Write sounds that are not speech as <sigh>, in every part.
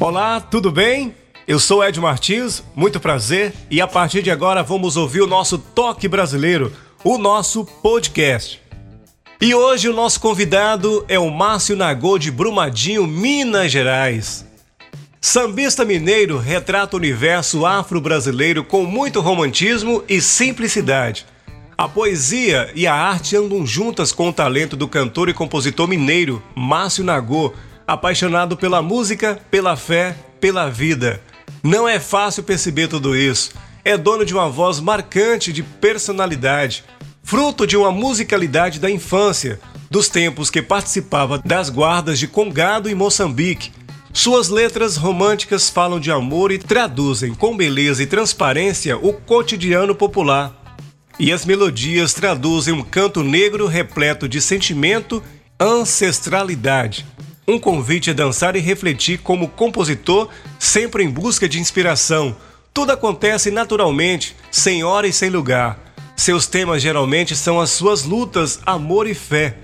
Olá, tudo bem? Eu sou Ed Martins, muito prazer, e a partir de agora vamos ouvir o nosso Toque Brasileiro, o nosso podcast. E hoje o nosso convidado é o Márcio Nagô de Brumadinho, Minas Gerais. Sambista mineiro retrata o universo afro-brasileiro com muito romantismo e simplicidade. A poesia e a arte andam juntas com o talento do cantor e compositor mineiro Márcio Nagô, apaixonado pela música, pela fé, pela vida. Não é fácil perceber tudo isso. É dono de uma voz marcante de personalidade, fruto de uma musicalidade da infância, dos tempos que participava das guardas de Congado e Moçambique. Suas letras românticas falam de amor e traduzem com beleza e transparência o cotidiano popular. E as melodias traduzem um canto negro repleto de sentimento, ancestralidade. Um convite a dançar e refletir como compositor, sempre em busca de inspiração. Tudo acontece naturalmente, sem hora e sem lugar. Seus temas geralmente são as suas lutas, amor e fé.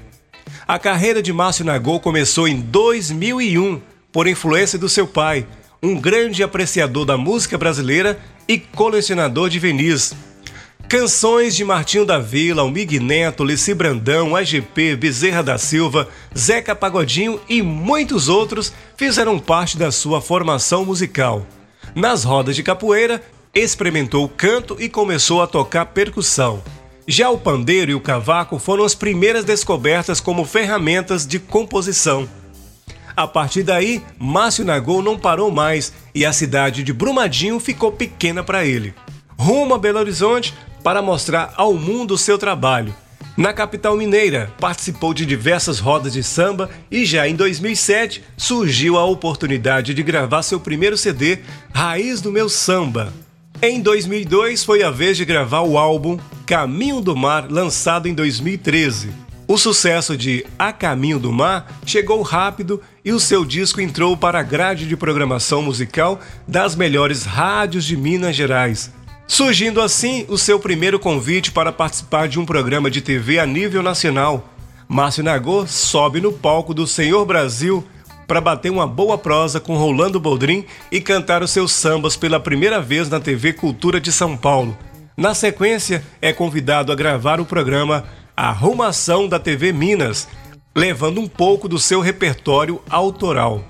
A carreira de Márcio Nagô começou em 2001, por influência do seu pai, um grande apreciador da música brasileira e colecionador de vinis. Canções de Martinho da Vila, Almig Neto, Leci Brandão, AGP, Bezerra da Silva, Zeca Pagodinho e muitos outros fizeram parte da sua formação musical. Nas rodas de capoeira, experimentou canto e começou a tocar percussão. Já o pandeiro e o cavaco foram as primeiras descobertas como ferramentas de composição. A partir daí, Márcio Nagô não parou mais e a cidade de Brumadinho ficou pequena para ele. Rumo a Belo Horizonte, para mostrar ao mundo seu trabalho. Na capital mineira, participou de diversas rodas de samba e já em 2007 surgiu a oportunidade de gravar seu primeiro CD, Raiz do Meu Samba. Em 2002 foi a vez de gravar o álbum Caminho do Mar, lançado em 2013. O sucesso de A Caminho do Mar chegou rápido e o seu disco entrou para a grade de programação musical das melhores rádios de Minas Gerais, Surgindo assim o seu primeiro convite para participar de um programa de TV a nível nacional. Márcio Nagô sobe no palco do Senhor Brasil para bater uma boa prosa com Rolando Boldrin e cantar os seus sambas pela primeira vez na TV Cultura de São Paulo. Na sequência, é convidado a gravar o programa Arrumação da TV Minas, levando um pouco do seu repertório autoral.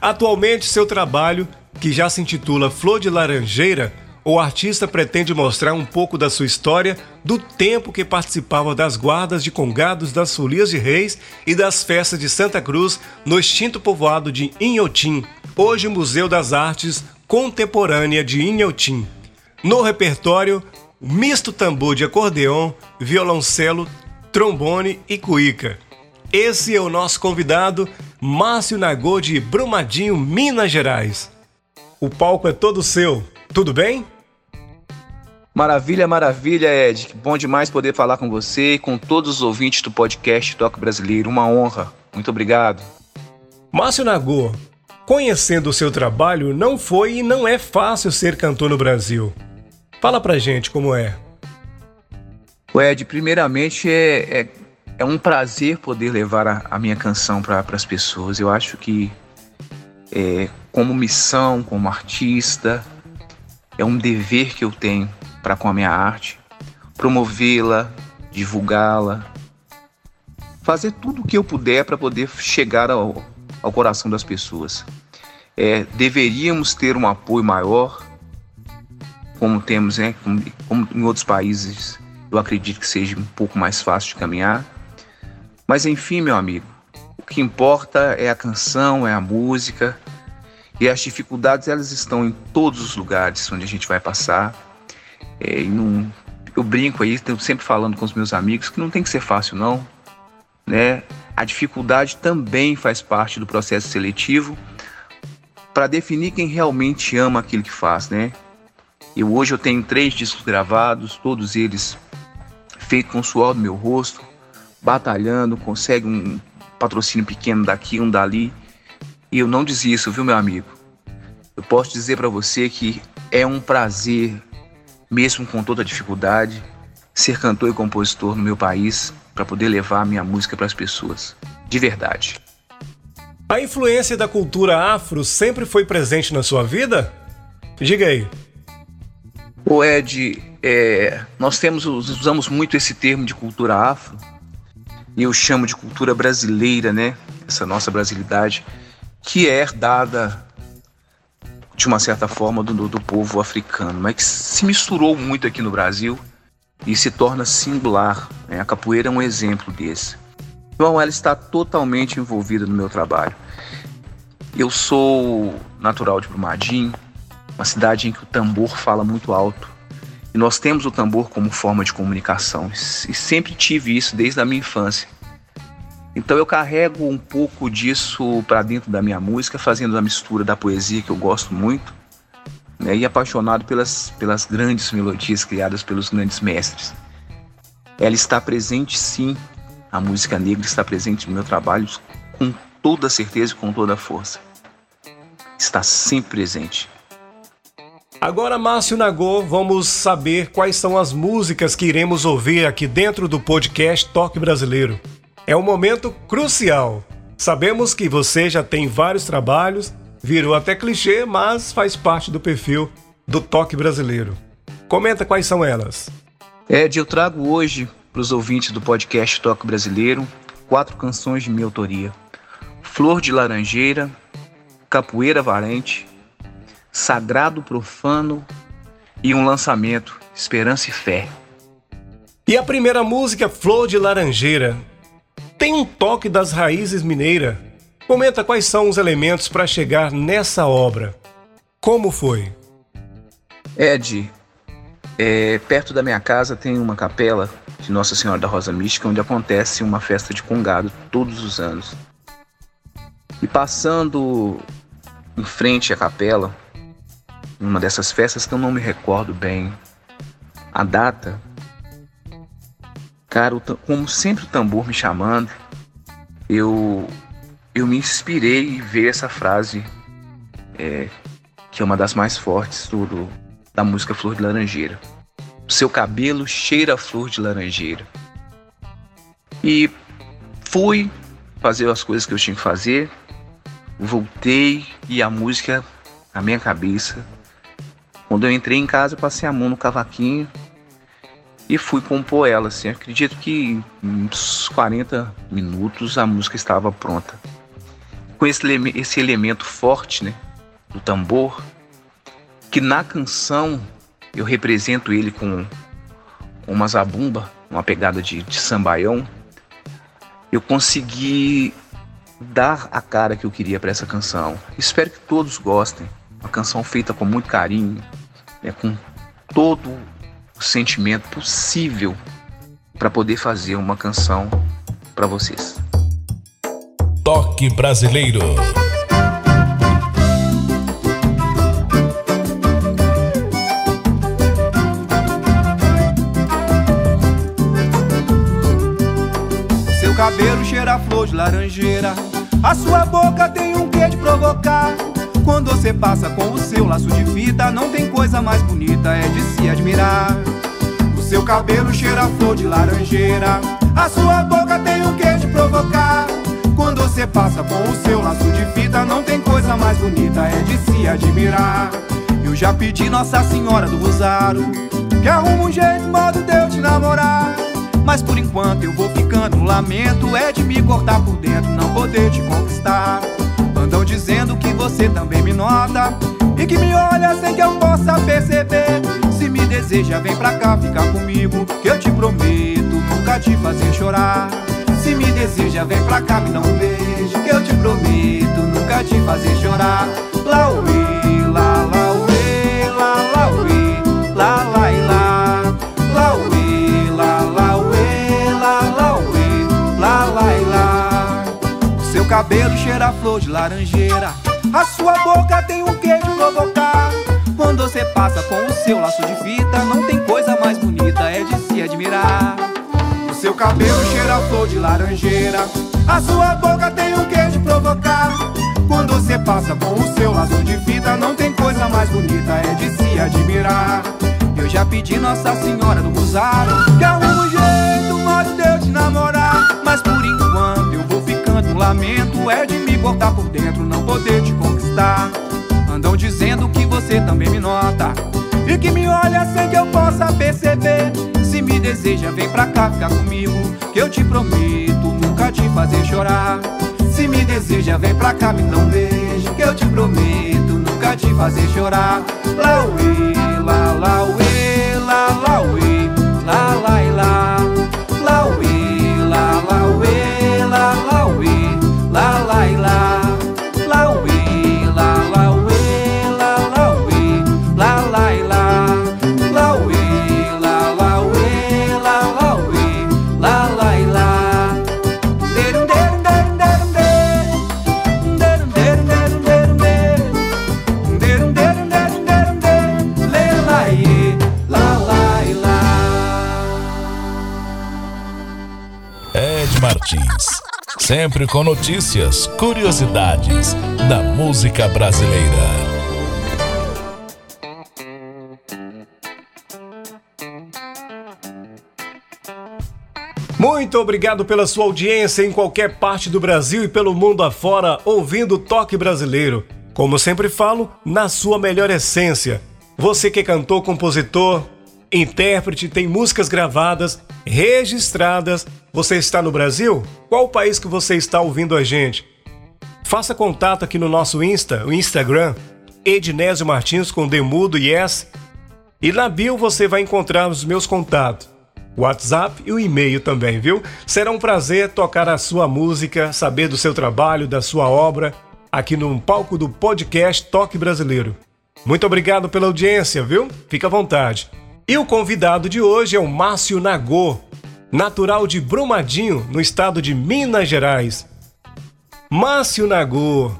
Atualmente, seu trabalho, que já se intitula Flor de Laranjeira, o artista pretende mostrar um pouco da sua história do tempo que participava das guardas de congados das folias de reis e das festas de Santa Cruz no extinto povoado de Inhotim, hoje Museu das Artes Contemporânea de Inhotim. No repertório, misto tambor de acordeon, violoncelo, trombone e cuíca. Esse é o nosso convidado, Márcio Nagô de Brumadinho, Minas Gerais. O palco é todo seu. Tudo bem? Maravilha, maravilha, Ed. Bom demais poder falar com você e com todos os ouvintes do podcast Toque Brasileiro. Uma honra. Muito obrigado. Márcio Nagô, conhecendo o seu trabalho, não foi e não é fácil ser cantor no Brasil. Fala pra gente como é. O Ed, primeiramente é, é, é, um prazer poder levar a, a minha canção para as pessoas. Eu acho que, é, como missão, como artista, é um dever que eu tenho para com a minha arte, promovê-la, divulgá-la, fazer tudo o que eu puder para poder chegar ao, ao coração das pessoas. É, deveríamos ter um apoio maior, como temos, né, como, como em outros países, eu acredito que seja um pouco mais fácil de caminhar. Mas enfim, meu amigo, o que importa é a canção, é a música, e as dificuldades elas estão em todos os lugares onde a gente vai passar. É, não, eu brinco aí, estou sempre falando com os meus amigos que não tem que ser fácil, não. Né? A dificuldade também faz parte do processo seletivo, para definir quem realmente ama aquilo que faz, né? Eu hoje eu tenho três discos gravados, todos eles feitos com o suor do meu rosto, batalhando, consegue um patrocínio pequeno daqui, um dali. E eu não desisto, viu, meu amigo? Eu posso dizer para você que é um prazer, mesmo com toda a dificuldade, ser cantor e compositor no meu país para poder levar a minha música para as pessoas. De verdade. A influência da cultura afro sempre foi presente na sua vida? Diga aí. O Ed, é, nós temos usamos muito esse termo de cultura afro e eu chamo de cultura brasileira, né? Essa nossa brasilidade que é herdada de uma certa forma do, do povo africano, mas que se misturou muito aqui no Brasil e se torna singular. Né? A capoeira é um exemplo desse. Então ela está totalmente envolvida no meu trabalho. Eu sou natural de Brumadinho, uma cidade em que o tambor fala muito alto. E nós temos o tambor como forma de comunicação. E sempre tive isso desde a minha infância. Então eu carrego um pouco disso para dentro da minha música, fazendo a mistura da poesia que eu gosto muito, né, e apaixonado pelas, pelas grandes melodias criadas pelos grandes mestres. Ela está presente sim, a música negra está presente no meu trabalho com toda certeza e com toda força. Está sempre presente. Agora, Márcio Nagô, vamos saber quais são as músicas que iremos ouvir aqui dentro do podcast Toque Brasileiro. É um momento crucial. Sabemos que você já tem vários trabalhos, virou até clichê, mas faz parte do perfil do Toque Brasileiro. Comenta quais são elas. Ed, eu trago hoje para os ouvintes do podcast Toque Brasileiro quatro canções de minha autoria: Flor de Laranjeira, Capoeira Valente, Sagrado Profano e um lançamento, Esperança e Fé. E a primeira música, Flor de Laranjeira, tem um toque das raízes mineiras. Comenta quais são os elementos para chegar nessa obra. Como foi? Ed, é, perto da minha casa tem uma capela de Nossa Senhora da Rosa Mística onde acontece uma festa de congado todos os anos. E passando em frente à capela, numa dessas festas que eu não me recordo bem a data, Cara, como sempre o tambor me chamando, eu eu me inspirei em ver essa frase, é, que é uma das mais fortes do, do, da música Flor de Laranjeira. Seu cabelo cheira a flor de laranjeira. E fui fazer as coisas que eu tinha que fazer, voltei e a música na minha cabeça. Quando eu entrei em casa, eu passei a mão no cavaquinho e fui compor ela. Assim. Acredito que em uns 40 minutos a música estava pronta. Com esse, esse elemento forte né, do tambor, que na canção eu represento ele com, uma zabumba, uma pegada de, de sambaião, eu consegui dar a cara que eu queria para essa canção. Espero que todos gostem. Uma canção feita com muito carinho, né, com todo o sentimento possível para poder fazer uma canção para vocês. Toque Brasileiro. Seu cabelo cheira a flor de laranjeira. A sua boca tem um quê de provocar. Quando você passa com o seu laço de fita, não tem coisa mais bonita, é de se admirar. O seu cabelo cheira a flor de laranjeira, a sua boca tem o que de provocar. Quando você passa com o seu laço de fita, não tem coisa mais bonita, é de se admirar. Eu já pedi Nossa Senhora do Rosário, que arruma um jeito, modo de eu te namorar. Mas por enquanto eu vou ficando lamento, é de me cortar por dentro, não poder te conquistar. Andam dizendo você também me nota. E que me olha sem que eu possa perceber. Se me deseja, vem pra cá ficar comigo Que eu te prometo nunca te fazer chorar. Se me deseja, vem pra cá, me dá um beijo Que eu te prometo nunca te fazer chorar. Lá, uê, lá, lá, uê, lá, lá, uê, lá, lá, e lá. Lá, uê, lá, lá, uê, lá, lá, uê, lá, lá, e lá. Seu cabelo cheira a flor de laranjeira. A sua boca tem um quê de provocar. Quando você passa com o seu laço de fita, não tem coisa mais bonita, é de se admirar. O seu cabelo cheira a flor de laranjeira. A sua boca tem um quê de provocar. Quando você passa com o seu laço de fita, não tem coisa mais bonita, é de se admirar. Eu já pedi Nossa Senhora do Rosário que arrume um jeito, modo de eu te namorar. Mas por enquanto eu vou ficando, lamento é de me botar por dentro, poder te conquistar. Andam dizendo que você também me nota e que me olha sem que eu possa perceber. Se me deseja, vem pra cá ficar comigo, que eu te prometo nunca te fazer chorar. Se me deseja, vem pra cá, me dá um beijo Que eu te prometo nunca te fazer chorar Lá uê, lá, Sempre com notícias, curiosidades da música brasileira. Muito obrigado pela sua audiência em qualquer parte do Brasil e pelo mundo afora, ouvindo o Toque Brasileiro. Como sempre falo, na sua melhor essência. Você que é cantor, compositor, intérprete, tem músicas gravadas, registradas. Você está no Brasil? Qual o país que você está ouvindo a gente? Faça contato aqui no nosso Insta, o Instagram, Ednésio Martins com Demudo e S. E na bio você vai encontrar os meus contatos, WhatsApp e o e-mail também, viu? Será um prazer tocar a sua música, saber do seu trabalho, da sua obra, aqui no palco do podcast Toque Brasileiro. Muito obrigado pela audiência, viu? Fica à vontade. E o convidado de hoje é o Márcio Nagô, natural de Brumadinho, no estado de Minas Gerais. Márcio Nagô,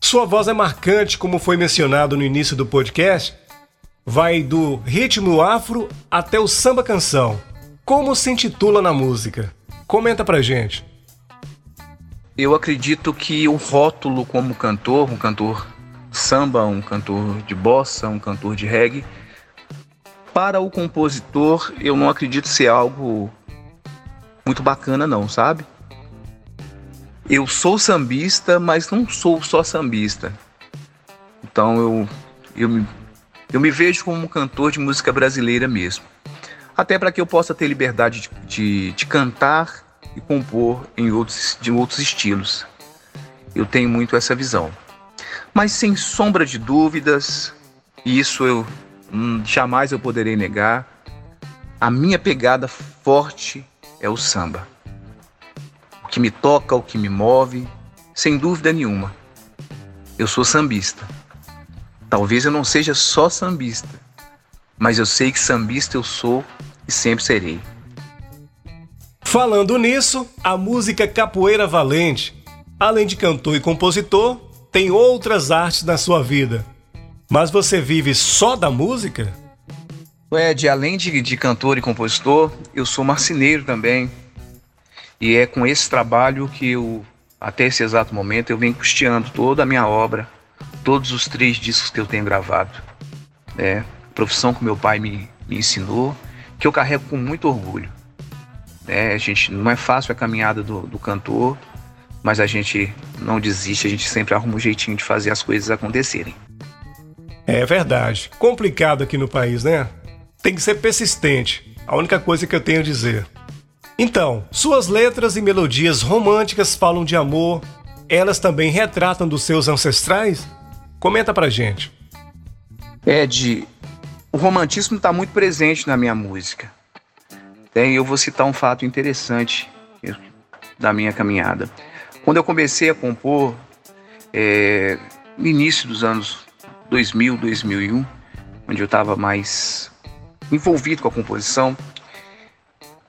sua voz é marcante, como foi mencionado no início do podcast. Vai do ritmo afro até o samba canção. Como se intitula na música? Comenta pra gente. Eu acredito que o rótulo como cantor, um cantor samba, um cantor de bossa, um cantor de reggae, para o compositor, eu não acredito ser algo muito bacana, não, sabe? Eu sou sambista, mas não sou só sambista. Então eu, eu, me, eu me vejo como um cantor de música brasileira mesmo. Até para que eu possa ter liberdade de, de, de cantar e compor em outros, de outros estilos. Eu tenho muito essa visão. Mas sem sombra de dúvidas, isso eu hum, jamais eu poderei negar. A minha pegada forte é o samba. O que me toca, o que me move, sem dúvida nenhuma. Eu sou sambista. Talvez eu não seja só sambista, mas eu sei que sambista eu sou e sempre serei. Falando nisso, a música Capoeira Valente, além de cantor e compositor, tem outras artes na sua vida. Mas você vive só da música? Ed, além de, de cantor e compositor, eu sou marceneiro também. E é com esse trabalho que eu, até esse exato momento, eu venho custeando toda a minha obra, todos os três discos que eu tenho gravado. É, profissão que meu pai me, me ensinou, que eu carrego com muito orgulho. É, a gente não é fácil a caminhada do, do cantor, mas a gente não desiste, a gente sempre arruma um jeitinho de fazer as coisas acontecerem. É verdade. Complicado aqui no país, né? Tem que ser persistente. A única coisa que eu tenho a dizer. Então, suas letras e melodias românticas falam de amor. Elas também retratam dos seus ancestrais? Comenta pra gente. Ed, o romantismo está muito presente na minha música. E eu vou citar um fato interessante da minha caminhada. Quando eu comecei a compor, é, no início dos anos 2000, 2001, onde eu estava mais envolvido com a composição,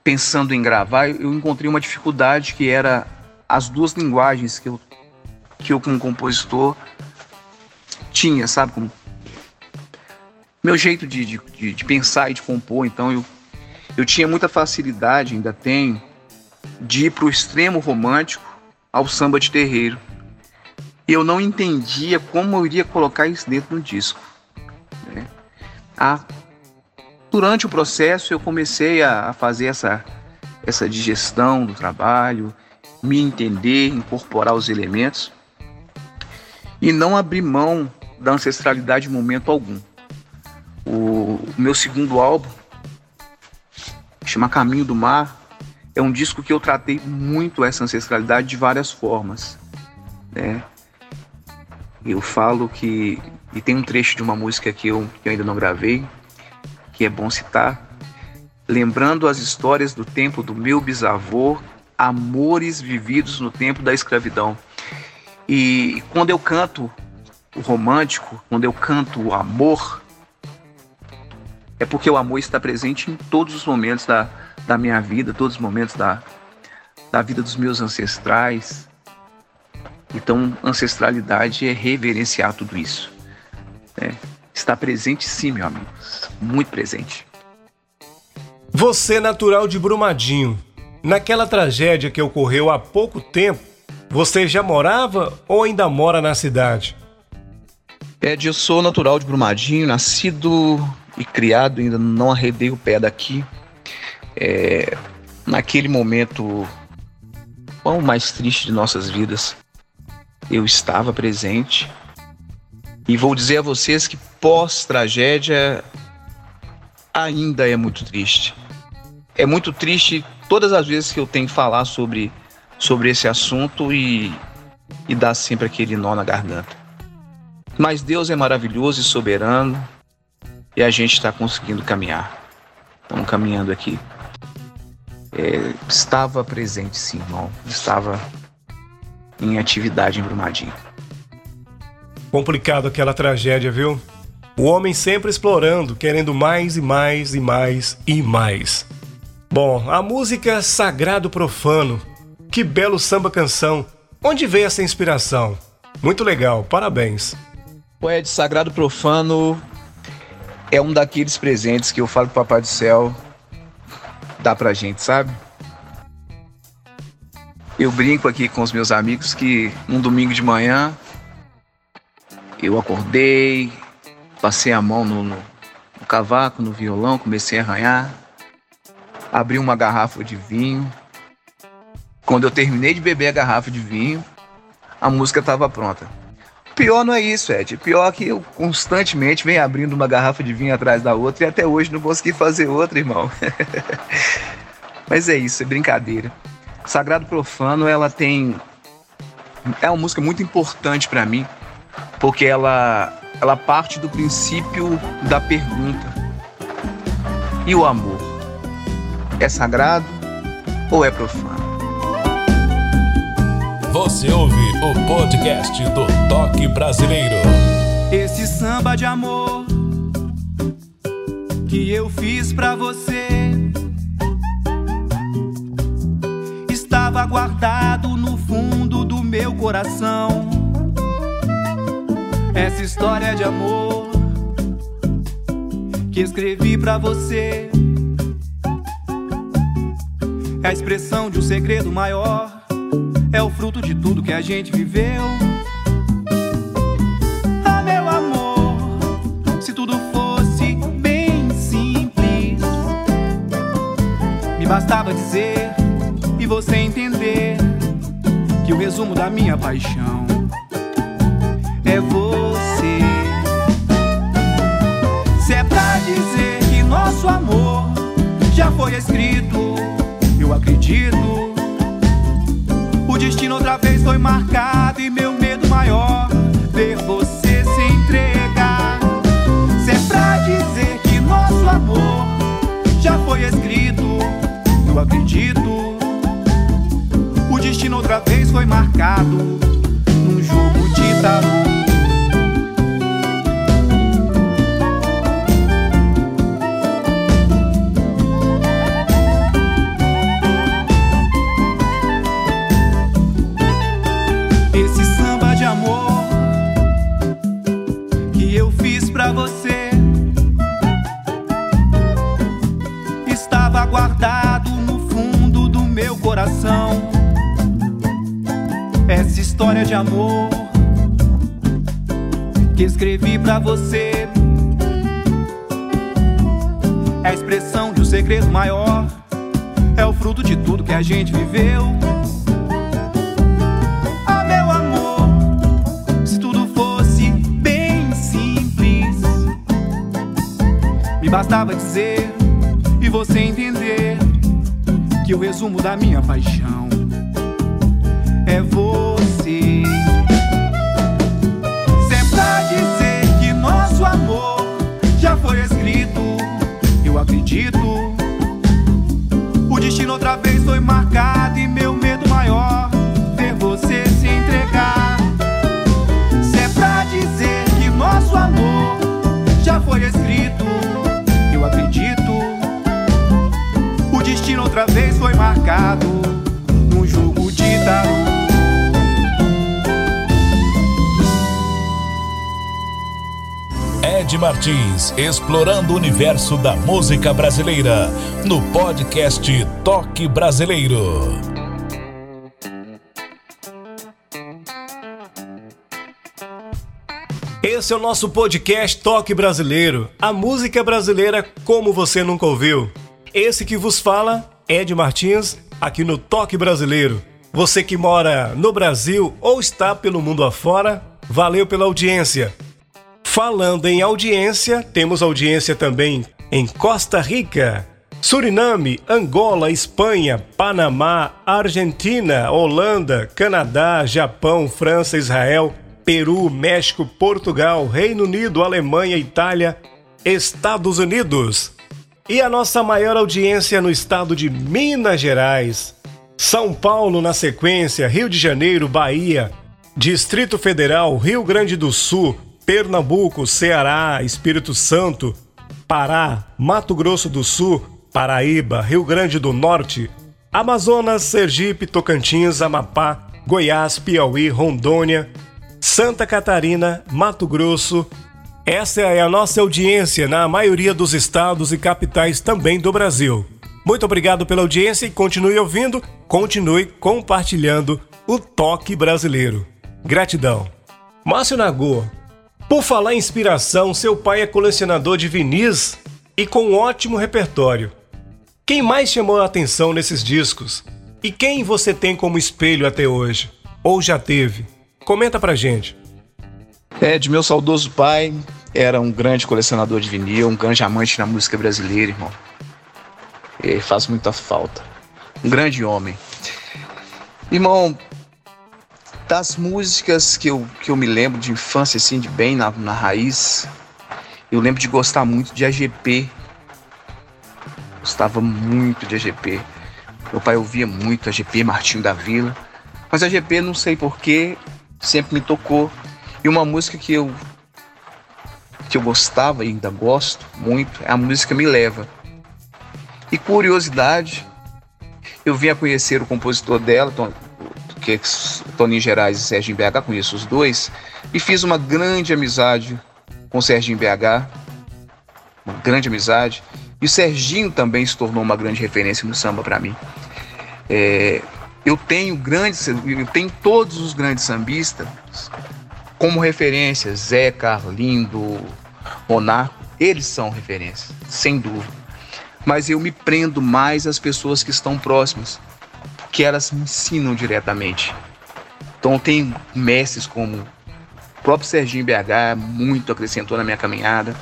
pensando em gravar, eu encontrei uma dificuldade que era as duas linguagens que eu, que eu como compositor tinha, sabe? Como meu jeito de, de, de, pensar e de compor, então eu, eu tinha muita facilidade, ainda tenho, de ir para o extremo romântico ao samba de terreiro. Eu não entendia como eu iria colocar isso dentro do disco. Né? Ah, durante o processo eu comecei a, a fazer essa, essa digestão do trabalho, me entender, incorporar os elementos e não abrir mão da ancestralidade em momento algum. O, o meu segundo álbum, chama Caminho do Mar, é um disco que eu tratei muito essa ancestralidade de várias formas. Né? Eu falo que. E tem um trecho de uma música que eu, que eu ainda não gravei, que é bom citar. Lembrando as histórias do tempo do meu bisavô, amores vividos no tempo da escravidão. E quando eu canto o romântico, quando eu canto o amor, é porque o amor está presente em todos os momentos da, da minha vida, todos os momentos da, da vida dos meus ancestrais. Então, ancestralidade é reverenciar tudo isso. É, está presente sim, meu amigo, muito presente. Você, natural de Brumadinho, naquela tragédia que ocorreu há pouco tempo, você já morava ou ainda mora na cidade? Ed, eu sou natural de Brumadinho, nascido e criado, ainda não arredei o pé daqui. É, naquele momento, o mais triste de nossas vidas, eu estava presente. E vou dizer a vocês que pós-tragédia ainda é muito triste. É muito triste todas as vezes que eu tenho que falar sobre, sobre esse assunto e, e dá sempre aquele nó na garganta. Mas Deus é maravilhoso e soberano e a gente está conseguindo caminhar. Estamos caminhando aqui. É, estava presente, sim, irmão. Estava em atividade em Brumadinho. Complicado aquela tragédia, viu? O homem sempre explorando, querendo mais e mais e mais e mais. Bom, a música Sagrado Profano. Que belo samba canção. Onde veio essa inspiração? Muito legal, parabéns. O Ed Sagrado Profano é um daqueles presentes que eu falo pro Papai do Céu dar pra gente, sabe? Eu brinco aqui com os meus amigos que um domingo de manhã eu acordei, passei a mão no, no, no cavaco, no violão, comecei a arranhar, abri uma garrafa de vinho. Quando eu terminei de beber a garrafa de vinho, a música estava pronta. Pior não é isso, Ed. Pior que eu constantemente venho abrindo uma garrafa de vinho atrás da outra e até hoje não consegui fazer outra, irmão. <laughs> Mas é isso, é brincadeira. Sagrado Profano, ela tem. É uma música muito importante para mim, porque ela, ela parte do princípio da pergunta: e o amor? É sagrado ou é profano? Você ouve o podcast do Toque Brasileiro. Esse samba de amor que eu fiz pra você guardado no fundo do meu coração. Essa história de amor que escrevi pra você é a expressão de um segredo maior é o fruto de tudo que a gente viveu. Ah, meu amor, se tudo fosse bem simples, me bastava dizer e você entender que o resumo da minha paixão é você. Se é pra dizer que nosso amor já foi escrito, eu acredito destino outra vez foi marcado e meu medo maior ver você se entregar. Se é pra dizer que nosso amor já foi escrito, eu acredito. Outra vez foi marcado num jogo de tarô. De amor que escrevi pra você é a expressão de um segredo maior. É o fruto de tudo que a gente viveu. Ah, meu amor, se tudo fosse bem simples, me bastava dizer e você entender que o resumo da minha paixão é você. Sempre a dizer que nosso amor já foi escrito, eu acredito. O destino outra vez foi marcado e meu medo maior ver você se entregar. Sempre a dizer que nosso amor já foi escrito, eu acredito. O destino outra vez foi marcado num jogo de tarô. Ed Martins, explorando o universo da música brasileira, no podcast Toque Brasileiro. Esse é o nosso podcast Toque Brasileiro, a música brasileira como você nunca ouviu. Esse que vos fala, Ed Martins, aqui no Toque Brasileiro. Você que mora no Brasil ou está pelo mundo afora, valeu pela audiência. Falando em audiência, temos audiência também em Costa Rica, Suriname, Angola, Espanha, Panamá, Argentina, Holanda, Canadá, Japão, França, Israel, Peru, México, Portugal, Reino Unido, Alemanha, Itália, Estados Unidos. E a nossa maior audiência no estado de Minas Gerais. São Paulo na sequência, Rio de Janeiro, Bahia, Distrito Federal, Rio Grande do Sul, Pernambuco, Ceará, Espírito Santo, Pará, Mato Grosso do Sul, Paraíba, Rio Grande do Norte, Amazonas, Sergipe, Tocantins, Amapá, Goiás, Piauí, Rondônia, Santa Catarina, Mato Grosso. Essa é a nossa audiência na maioria dos estados e capitais também do Brasil. Muito obrigado pela audiência e continue ouvindo, continue compartilhando o toque brasileiro. Gratidão. Márcio Nagô, por falar em inspiração, seu pai é colecionador de vinis e com um ótimo repertório. Quem mais chamou a atenção nesses discos? E quem você tem como espelho até hoje? Ou já teve? Comenta pra gente. De meu saudoso pai, era um grande colecionador de vinil, um grande amante na música brasileira, irmão. E faz muita falta. Um grande homem. Irmão, das músicas que eu, que eu me lembro de infância, assim, de bem na, na raiz, eu lembro de gostar muito de AGP. Gostava muito de AGP. Meu pai ouvia muito AGP, Martinho da Vila. Mas AGP, não sei porquê, sempre me tocou. E uma música que eu que eu gostava e ainda gosto muito é a música Me Leva. E curiosidade, eu vim a conhecer o compositor dela, que é Toninho Gerais e Serginho BH, conheço os dois, e fiz uma grande amizade com Serginho BH, uma grande amizade, e o Serginho também se tornou uma grande referência no samba para mim. É, eu tenho grandes, eu tenho todos os grandes sambistas como referência, Zé, Carlindo, Monarco, eles são referências, sem dúvida. Mas eu me prendo mais às pessoas que estão próximas, que elas me ensinam diretamente. Então tem mestres como o próprio Serginho BH, muito acrescentou na minha caminhada,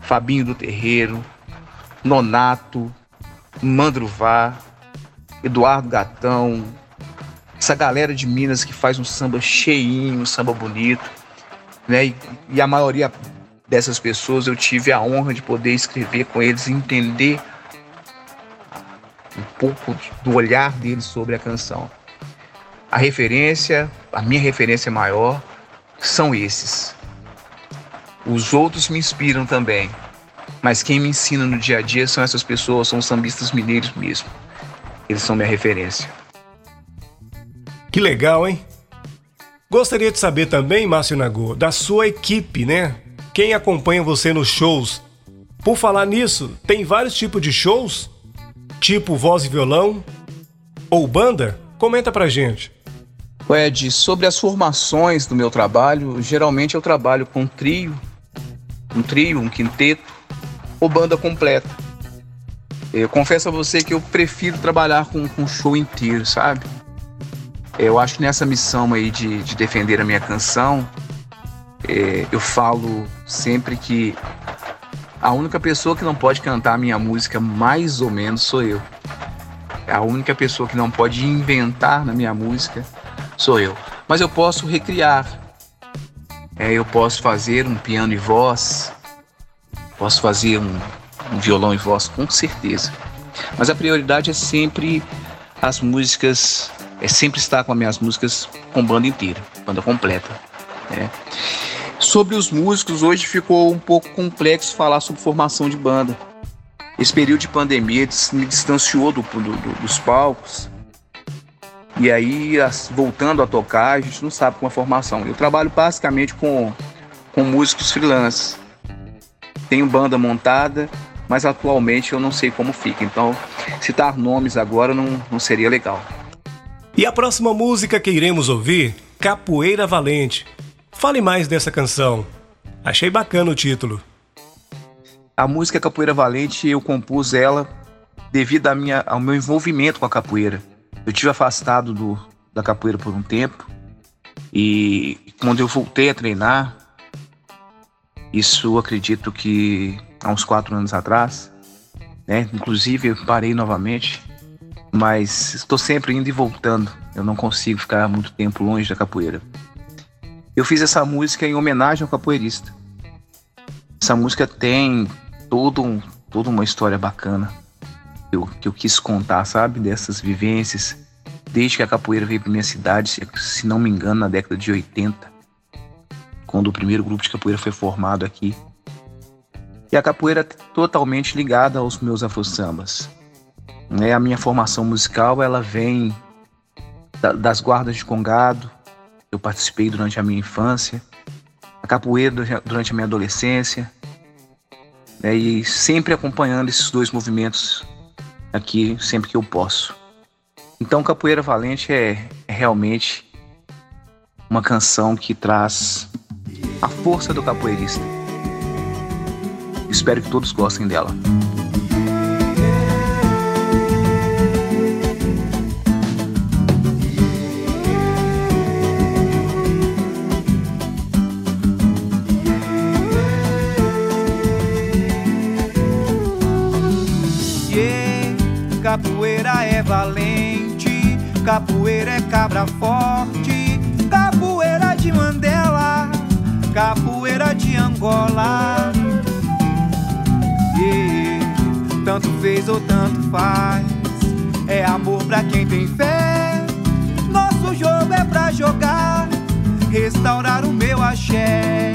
Fabinho do Terreiro, Nonato, Mandruvá, Eduardo Gatão, essa galera de Minas que faz um samba cheinho, um samba bonito, né? E, e, a maioria dessas pessoas eu tive a honra de poder escrever com eles, entender um pouco do olhar deles sobre a canção. A referência, a minha referência maior, são esses. Os outros me inspiram também, mas quem me ensina no dia a dia são essas pessoas, são os sambistas mineiros mesmo. Eles são minha referência. Que legal, hein? Gostaria de saber também, Márcio Nagô, da sua equipe, né? Quem acompanha você nos shows? Por falar nisso, tem vários tipos de shows? Tipo voz e violão, ou banda? Comenta pra gente. Ed, sobre as formações do meu trabalho, geralmente eu trabalho com trio, um trio, um quinteto ou banda completa. Eu confesso a você que eu prefiro trabalhar com um show inteiro, sabe? Eu acho que nessa missão aí de, de defender a minha canção, é, eu falo sempre que a única pessoa que não pode cantar a minha música mais ou menos sou eu. A única pessoa que não pode inventar na minha música sou eu. Mas eu posso recriar. É, eu posso fazer um piano e voz, posso fazer um, um violão e voz, com certeza. Mas a prioridade é sempre as músicas, é sempre estar com as minhas músicas com banda inteira, banda completa. Né? Sobre os músicos, hoje ficou um pouco complexo falar sobre formação de banda. Esse período de pandemia me distanciou do, do, do, dos palcos. E aí, voltando a tocar, a gente não sabe com a formação. Eu trabalho basicamente com, com músicos freelance. Tenho banda montada, mas atualmente eu não sei como fica. Então, citar nomes agora não, não seria legal. E a próxima música que iremos ouvir, Capoeira Valente. Fale mais dessa canção. Achei bacana o título. A música Capoeira Valente eu compus ela devido à minha, ao meu envolvimento com a capoeira. Eu tive afastado do, da capoeira por um tempo e quando eu voltei a treinar, isso acredito que há uns quatro anos atrás, né? Inclusive eu parei novamente, mas estou sempre indo e voltando. Eu não consigo ficar muito tempo longe da capoeira. Eu fiz essa música em homenagem ao capoeirista. Essa música tem todo um, toda uma história bacana que eu, que eu quis contar, sabe? Dessas vivências. Desde que a capoeira veio para minha cidade, se, se não me engano, na década de 80, quando o primeiro grupo de capoeira foi formado aqui. E a capoeira é totalmente ligada aos meus afro-sambas. Né? A minha formação musical ela vem da, das guardas de Congado, eu participei durante a minha infância, a capoeira durante a minha adolescência, né, e sempre acompanhando esses dois movimentos aqui sempre que eu posso. Então, Capoeira Valente é, é realmente uma canção que traz a força do capoeirista. Espero que todos gostem dela. Capoeira é valente, capoeira é cabra forte, capoeira de Mandela, capoeira de Angola. Yeah, tanto fez ou tanto faz, é amor pra quem tem fé. Nosso jogo é pra jogar, restaurar o meu axé.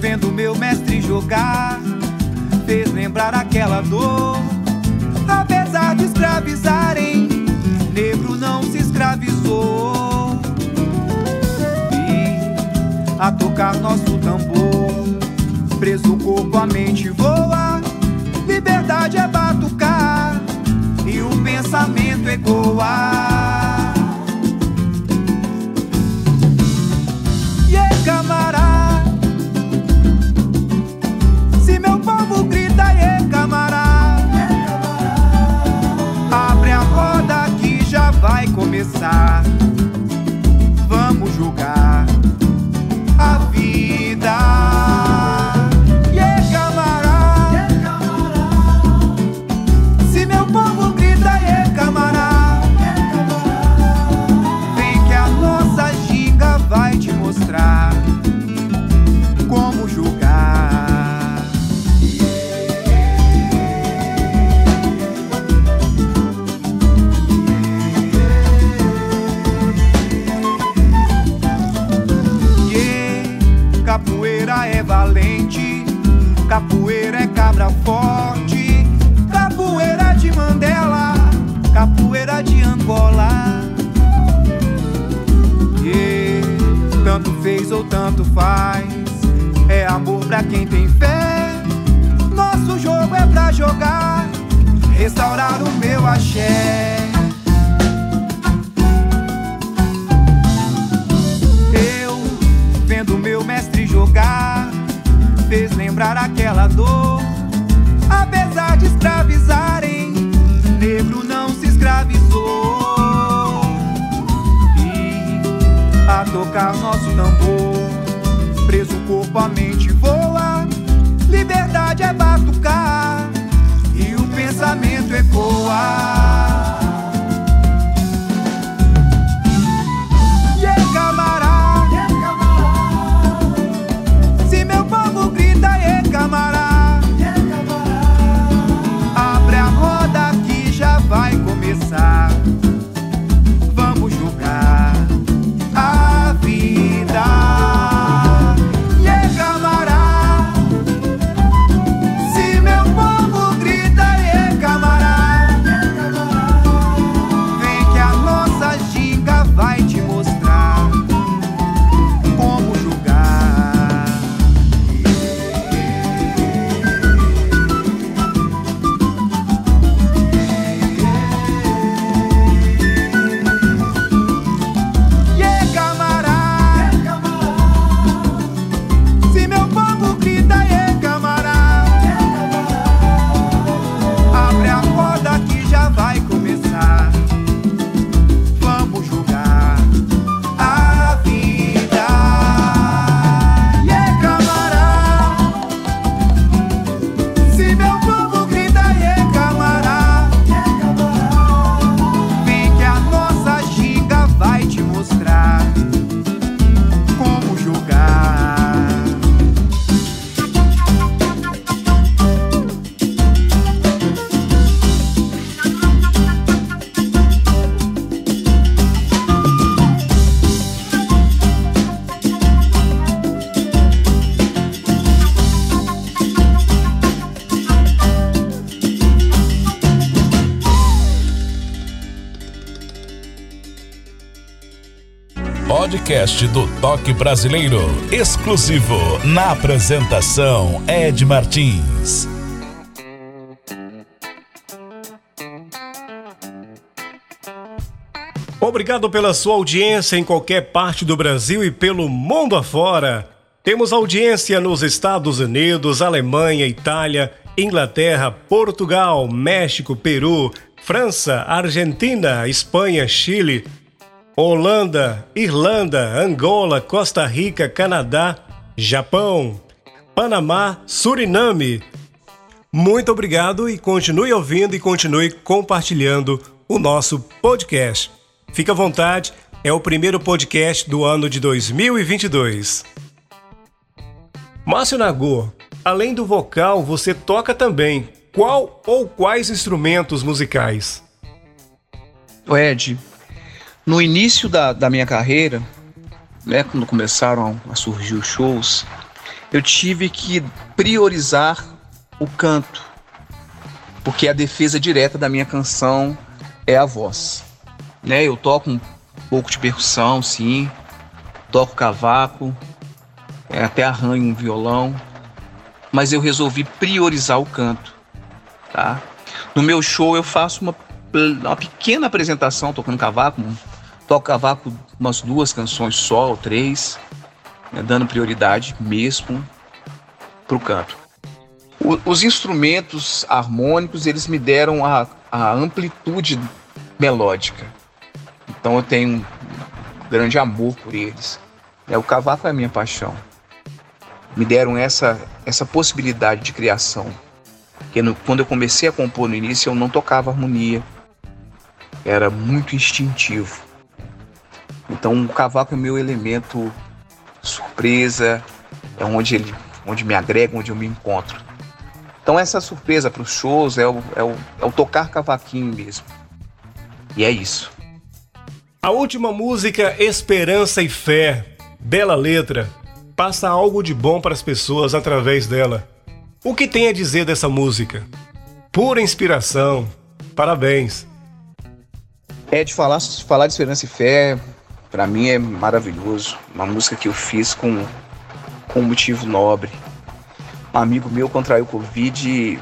vendo meu mestre jogar, fez lembrar aquela dor. Apesar de escravizarem, negro não se escravizou. E a tocar nosso tambor, preso o corpo, a mente voa. Liberdade é batucar e o pensamento ecoa. Capoeira é cabra forte, capoeira de Mandela, capoeira de Angola. Yeah, tanto fez ou tanto faz, é amor pra quem tem fé. Nosso jogo jogar, restaurar o meu axé. Lembrar aquela dor. Apesar de escravizarem, negro não se escravizou. E a tocar nosso tambor, preso o corpo, a mente voa. Liberdade é batucar e o pensamento ecoa. Podcast do Toque Brasileiro, exclusivo na apresentação Ed Martins. Obrigado pela sua audiência em qualquer parte do Brasil e pelo mundo afora. Temos audiência nos Estados Unidos, Alemanha, Itália, Inglaterra, Portugal, México, Peru, França, Argentina, Espanha, Chile, Holanda, Irlanda, Angola, Costa Rica, Canadá, Japão, Panamá, Suriname. Muito obrigado e continue ouvindo e continue compartilhando o nosso podcast. Fique à vontade, é o primeiro podcast do ano de 2022. Márcio Nagô, além do vocal, você toca também. Qual ou quais instrumentos musicais? Ed, no início da, da minha carreira, né, quando começaram a surgir os shows, eu tive que priorizar o canto, porque a defesa direta da minha canção é a voz. Né, eu toco um pouco de percussão, sim, toco cavaco, é, até arranho um violão, mas eu resolvi priorizar o canto, tá? No meu show eu faço uma, uma pequena apresentação tocando cavaco, toco cavaco umas duas canções só ou três, né, dando prioridade mesmo canto. O, os instrumentos harmônicos eles me deram a, a amplitude melódica, então eu tenho um grande amor por eles. É, o cavaco é a minha paixão. Me deram essa, essa possibilidade de criação. Porque no, quando eu comecei a compor no início, eu não tocava harmonia. Era muito instintivo. Então o cavaco é meu elemento surpresa, é onde ele onde me agrega, onde eu me encontro. Então essa surpresa para os shows é o, é, o, é o tocar cavaquinho mesmo. E é isso. A última música, Esperança e Fé, bela letra, passa algo de bom para as pessoas através dela. O que tem a dizer dessa música? Pura inspiração. Parabéns. É de falar, falar de esperança e fé, para mim é maravilhoso. Uma música que eu fiz com, com um motivo nobre. Um amigo meu contraiu Covid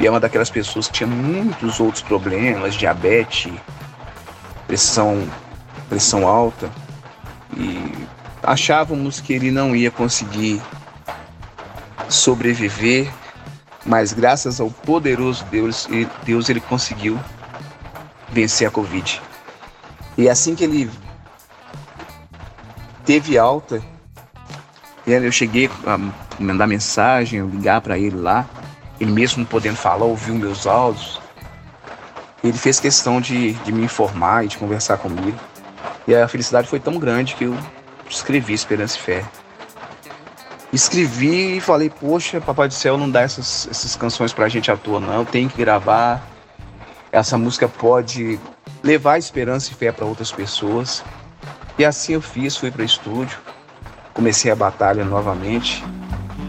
E é uma daquelas pessoas que tinha muitos outros problemas, diabetes, pressão, pressão alta. E achávamos que ele não ia conseguir sobreviver, mas graças ao poderoso Deus, Deus ele conseguiu vencer a Covid. E assim que ele teve alta, eu cheguei a mandar mensagem, ligar para ele lá, ele mesmo não podendo falar, ouviu meus áudios. Ele fez questão de, de me informar e de conversar comigo. E a felicidade foi tão grande que eu escrevi Esperança e Fé. Escrevi e falei, poxa, Papai do Céu não dá essas, essas canções pra gente à toa, não. Tem que gravar. Essa música pode levar esperança e fé para outras pessoas. E assim eu fiz, fui para o estúdio, comecei a batalha novamente.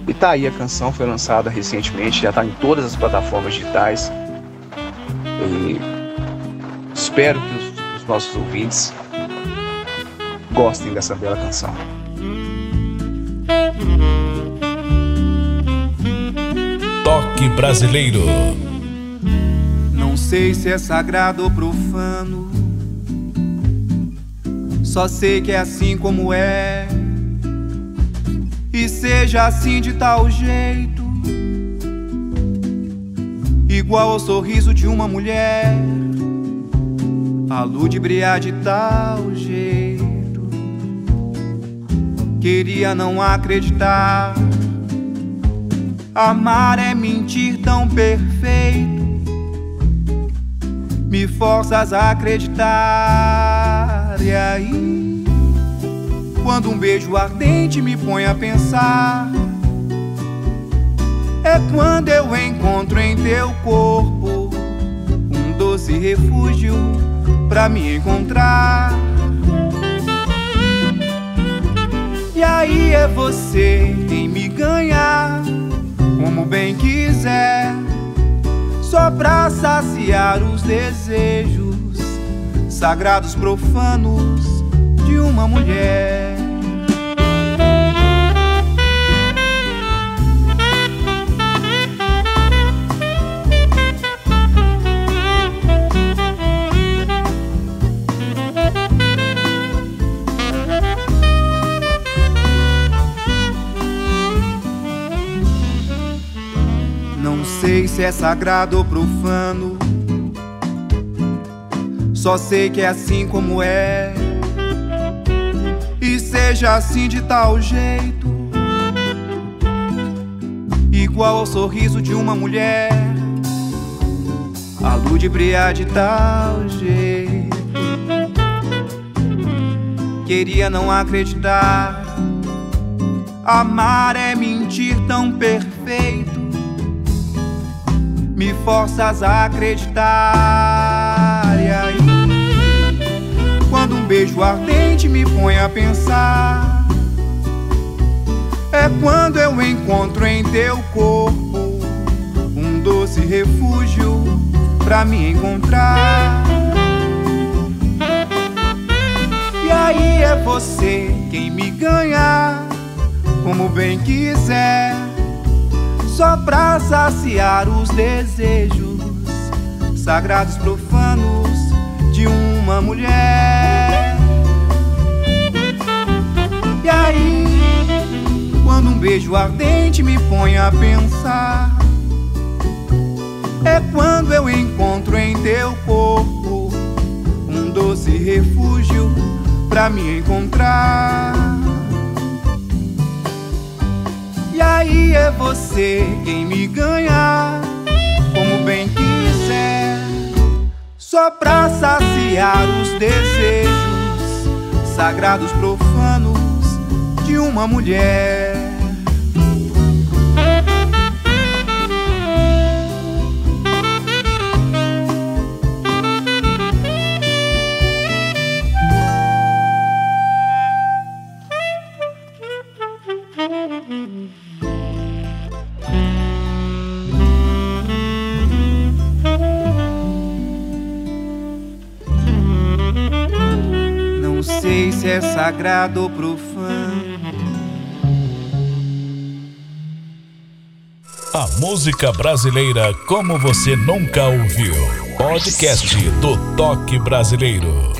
E tá aí, a canção foi lançada recentemente, já está em todas as plataformas digitais. E espero que os, os nossos ouvintes gostem dessa bela canção. Toque brasileiro. Não sei se é sagrado ou profano. Só sei que é assim como é. E seja assim de tal jeito. Igual ao sorriso de uma mulher. A ludibriar de tal jeito. Queria não acreditar. Amar é mentir tão perfeito. Me forças a acreditar. E aí, quando um beijo ardente me põe a pensar, é quando eu encontro em teu corpo um doce refúgio pra me encontrar. E aí é você quem me ganhar, como bem quiser, só pra saciar os desejos sagrados profanos de uma mulher. sei se é sagrado ou profano. Só sei que é assim como é. E seja assim de tal jeito. Igual ao sorriso de uma mulher. A luz brilhar de tal jeito. Queria não acreditar. Amar é mentir tão perfeito me forças a acreditar. Um beijo ardente me põe a pensar, é quando eu encontro em teu corpo um doce refúgio pra me encontrar. E aí é você quem me ganha, como bem quiser só pra saciar os desejos sagrados profanos de uma mulher. Aí, quando um beijo ardente me põe a pensar, é quando eu encontro em teu corpo um doce refúgio pra me encontrar. E aí é você quem me ganhar, como bem quiser, só pra saciar os desejos sagrados profanos de uma mulher. é sagrado ou música brasileira como você nunca ouviu. Podcast do Toque Brasileiro.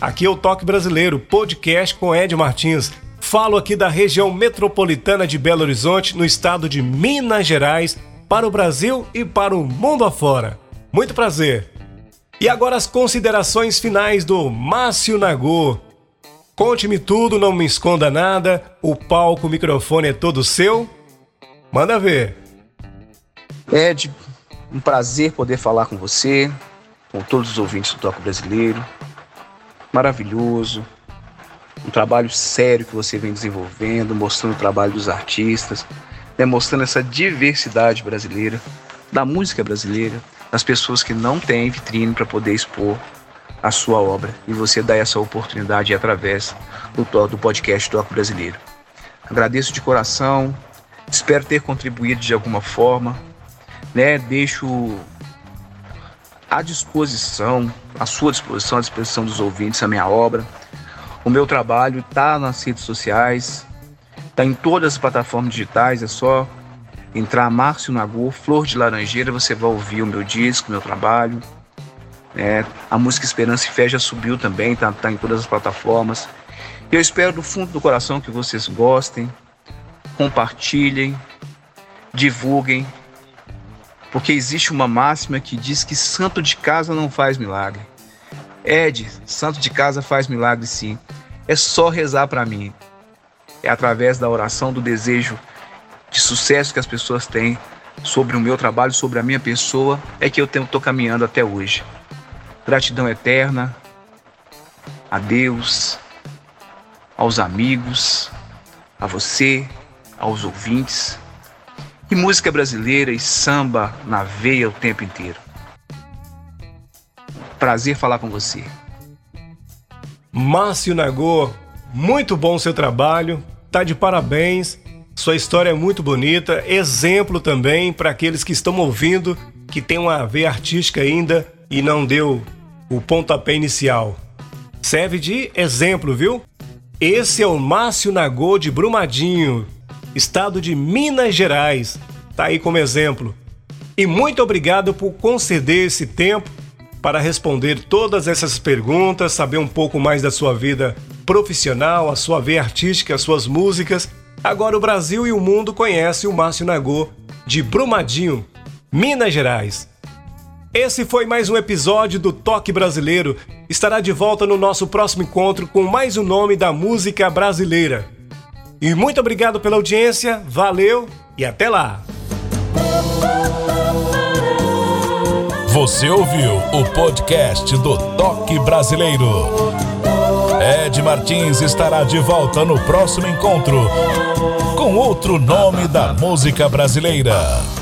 Aqui é o Toque Brasileiro, podcast com Ed Martins. Falo aqui da região metropolitana de Belo Horizonte, no estado de Minas Gerais, para o Brasil e para o mundo afora. Muito prazer. E agora as considerações finais do Márcio Nagô. Conte-me tudo, não me esconda nada. O palco, o microfone é todo seu. Manda ver. Ed, um prazer poder falar com você, com todos os ouvintes do Toque Brasileiro. Maravilhoso. Um trabalho sério que você vem desenvolvendo, mostrando o trabalho dos artistas, demonstrando essa diversidade brasileira, da música brasileira, das pessoas que não têm vitrine para poder expor a sua obra e você dá essa oportunidade através do, do podcast Toque Brasileiro. Agradeço de coração, espero ter contribuído de alguma forma, né? Deixo à disposição, à sua disposição, à disposição dos ouvintes a minha obra. O meu trabalho está nas redes sociais, está em todas as plataformas digitais, é só entrar Márcio Nagô, Flor de Laranjeira, você vai ouvir o meu disco, o meu trabalho. É, a música Esperança e Fé já subiu também, tá, tá em todas as plataformas. Eu espero do fundo do coração que vocês gostem, compartilhem, divulguem, porque existe uma máxima que diz que santo de casa não faz milagre. Ed, santo de casa faz milagre sim. É só rezar para mim. É através da oração, do desejo de sucesso que as pessoas têm sobre o meu trabalho, sobre a minha pessoa, é que eu estou caminhando até hoje. Gratidão eterna a Deus, aos amigos, a você, aos ouvintes. E música brasileira e samba na veia o tempo inteiro. Prazer falar com você. Márcio Nagô, muito bom seu trabalho, tá de parabéns. Sua história é muito bonita, exemplo também para aqueles que estão ouvindo, que tem uma veia artística ainda e não deu o pontapé inicial. Serve de exemplo, viu? Esse é o Márcio Nagô de Brumadinho, estado de Minas Gerais. Tá aí como exemplo. E muito obrigado por conceder esse tempo para responder todas essas perguntas, saber um pouco mais da sua vida profissional, a sua veia artística, as suas músicas. Agora o Brasil e o mundo conhecem o Márcio Nagô de Brumadinho, Minas Gerais. Esse foi mais um episódio do Toque Brasileiro. Estará de volta no nosso próximo encontro com mais um nome da música brasileira. E muito obrigado pela audiência, valeu e até lá! Você ouviu o podcast do Toque Brasileiro. Ed Martins estará de volta no próximo encontro com outro nome da música brasileira.